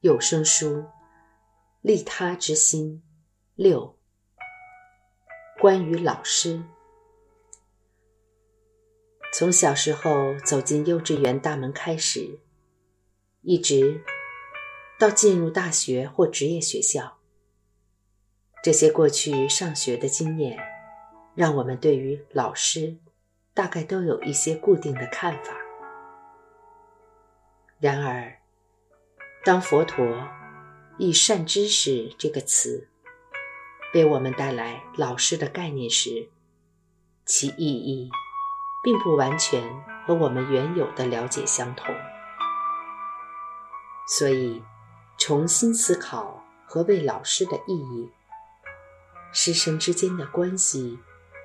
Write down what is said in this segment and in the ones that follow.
有声书，利他之心六。关于老师，从小时候走进幼稚园大门开始，一直到进入大学或职业学校，这些过去上学的经验，让我们对于老师大概都有一些固定的看法。然而，当佛陀以“善知识”这个词为我们带来老师的概念时，其意义并不完全和我们原有的了解相同。所以，重新思考何谓老师的意义，师生之间的关系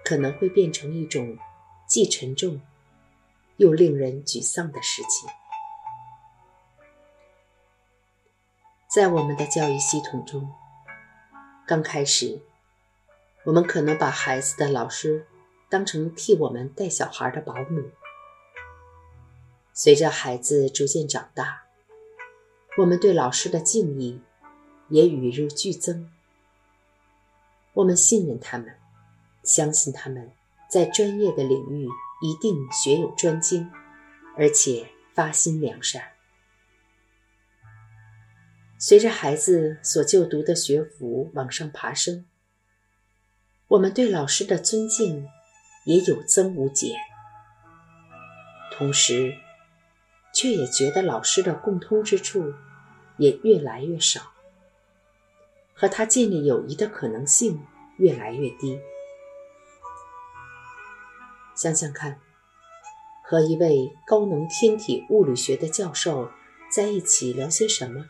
可能会变成一种既沉重又令人沮丧的事情。在我们的教育系统中，刚开始，我们可能把孩子的老师当成替我们带小孩的保姆。随着孩子逐渐长大，我们对老师的敬意也与日俱增。我们信任他们，相信他们在专业的领域一定学有专精，而且发心良善。随着孩子所就读的学府往上爬升，我们对老师的尊敬也有增无减，同时，却也觉得老师的共通之处也越来越少，和他建立友谊的可能性越来越低。想想看，和一位高能天体物理学的教授在一起聊些什么？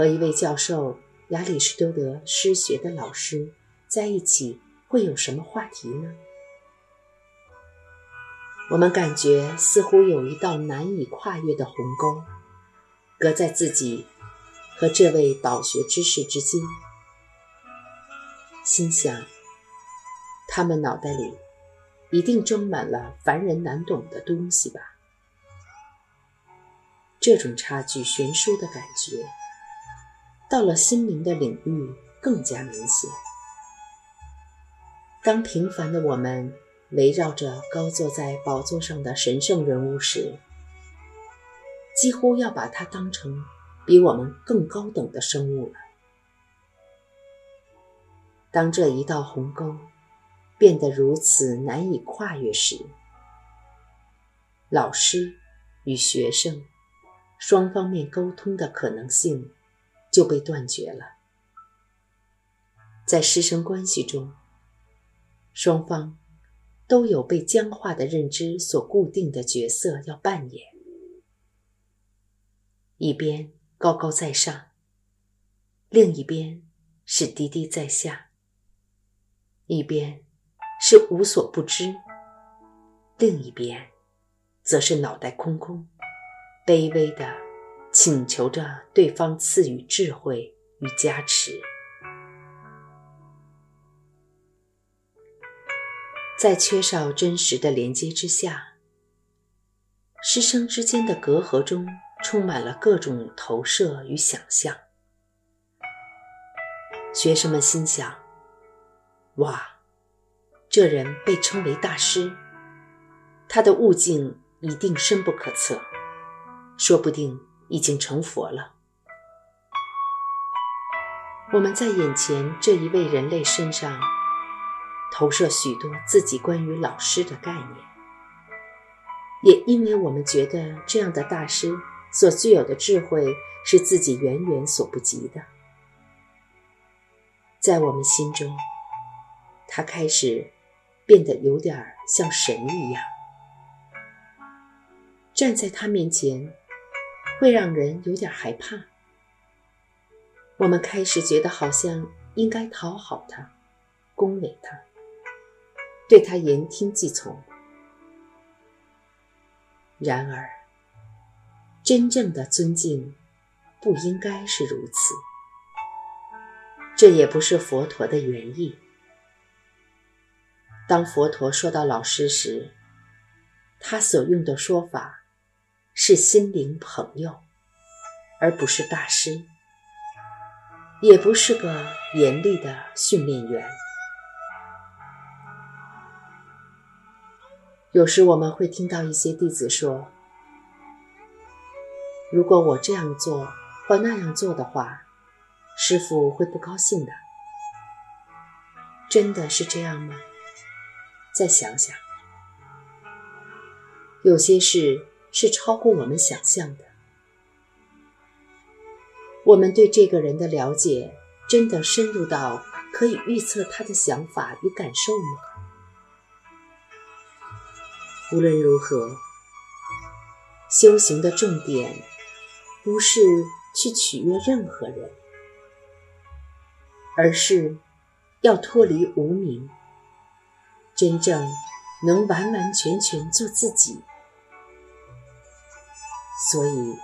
和一位教授亚里士多德诗学的老师在一起会有什么话题呢？我们感觉似乎有一道难以跨越的鸿沟，隔在自己和这位饱学之士之间。心想，他们脑袋里一定装满了凡人难懂的东西吧？这种差距悬殊的感觉。到了心灵的领域，更加明显。当平凡的我们围绕着高坐在宝座上的神圣人物时，几乎要把它当成比我们更高等的生物了。当这一道鸿沟变得如此难以跨越时，老师与学生双方面沟通的可能性。就被断绝了。在师生关系中，双方都有被僵化的认知所固定的角色要扮演：一边高高在上，另一边是低低在下；一边是无所不知，另一边则是脑袋空空、卑微的。请求着对方赐予智慧与加持，在缺少真实的连接之下，师生之间的隔阂中充满了各种投射与想象。学生们心想：“哇，这人被称为大师，他的悟境一定深不可测，说不定。”已经成佛了。我们在眼前这一位人类身上投射许多自己关于老师的概念，也因为我们觉得这样的大师所具有的智慧是自己远远所不及的，在我们心中，他开始变得有点像神一样，站在他面前。会让人有点害怕。我们开始觉得好像应该讨好他，恭维他，对他言听计从。然而，真正的尊敬不应该是如此。这也不是佛陀的原意。当佛陀说到老师时，他所用的说法。是心灵朋友，而不是大师，也不是个严厉的训练员。有时我们会听到一些弟子说：“如果我这样做或那样做的话，师傅会不高兴的。”真的是这样吗？再想想，有些事是超过我们想象的。我们对这个人的了解，真的深入到可以预测他的想法与感受吗？无论如何，修行的重点不是去取悦任何人，而是要脱离无名，真正能完完全全做自己。所以，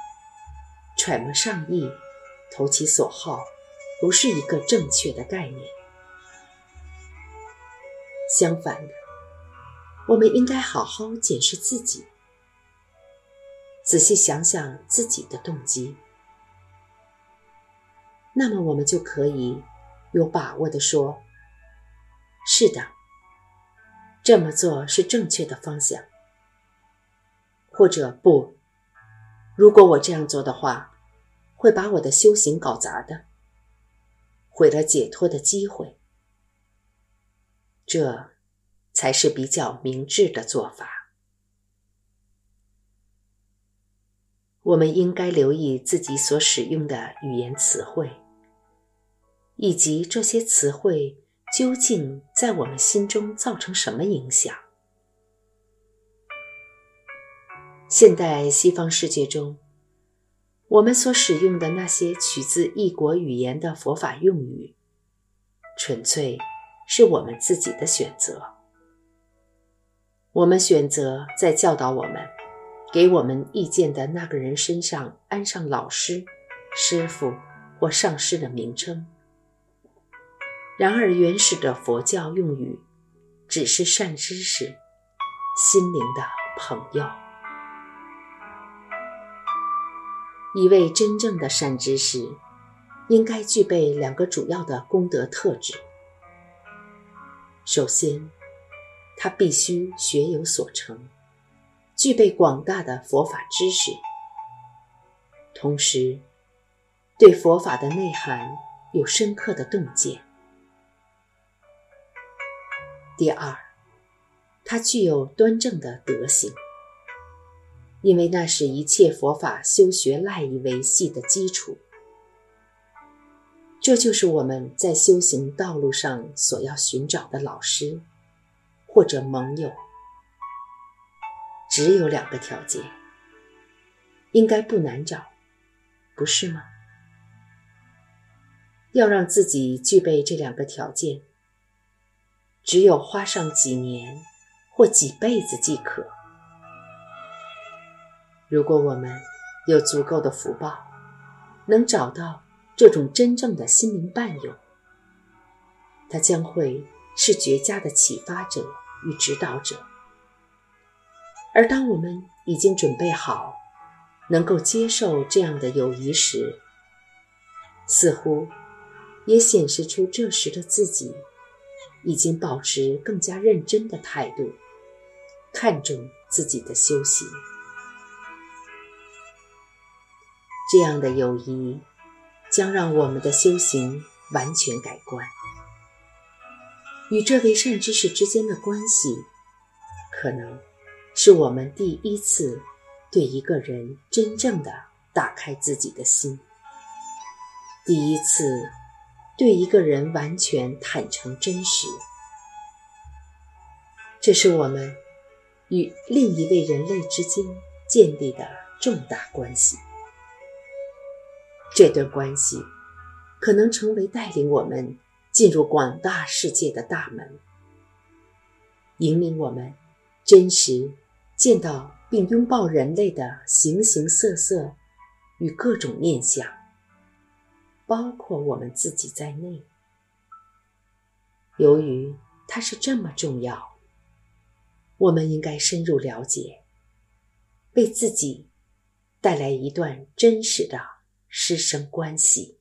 揣摩上意、投其所好，不是一个正确的概念。相反的。我们应该好好检视自己，仔细想想自己的动机，那么我们就可以有把握的说：“是的，这么做是正确的方向。”或者不，如果我这样做的话，会把我的修行搞砸的，毁了解脱的机会。这。才是比较明智的做法。我们应该留意自己所使用的语言词汇，以及这些词汇究竟在我们心中造成什么影响。现代西方世界中，我们所使用的那些取自异国语言的佛法用语，纯粹是我们自己的选择。我们选择在教导我们、给我们意见的那个人身上安上老师、师傅或上师的名称。然而，原始的佛教用语只是善知识、心灵的朋友。一位真正的善知识应该具备两个主要的功德特质。首先，他必须学有所成，具备广大的佛法知识，同时对佛法的内涵有深刻的洞见。第二，他具有端正的德行，因为那是一切佛法修学赖以维系的基础。这就是我们在修行道路上所要寻找的老师。或者盟友，只有两个条件，应该不难找，不是吗？要让自己具备这两个条件，只有花上几年或几辈子即可。如果我们有足够的福报，能找到这种真正的心灵伴友，他将会是绝佳的启发者。与指导者，而当我们已经准备好，能够接受这样的友谊时，似乎也显示出这时的自己已经保持更加认真的态度，看重自己的修行。这样的友谊将让我们的修行完全改观。与这位善知识之间的关系，可能是我们第一次对一个人真正的打开自己的心，第一次对一个人完全坦诚真实。这是我们与另一位人类之间建立的重大关系。这段关系可能成为带领我们。进入广大世界的大门，引领我们真实见到并拥抱人类的形形色色与各种面相，包括我们自己在内。由于它是这么重要，我们应该深入了解，为自己带来一段真实的师生关系。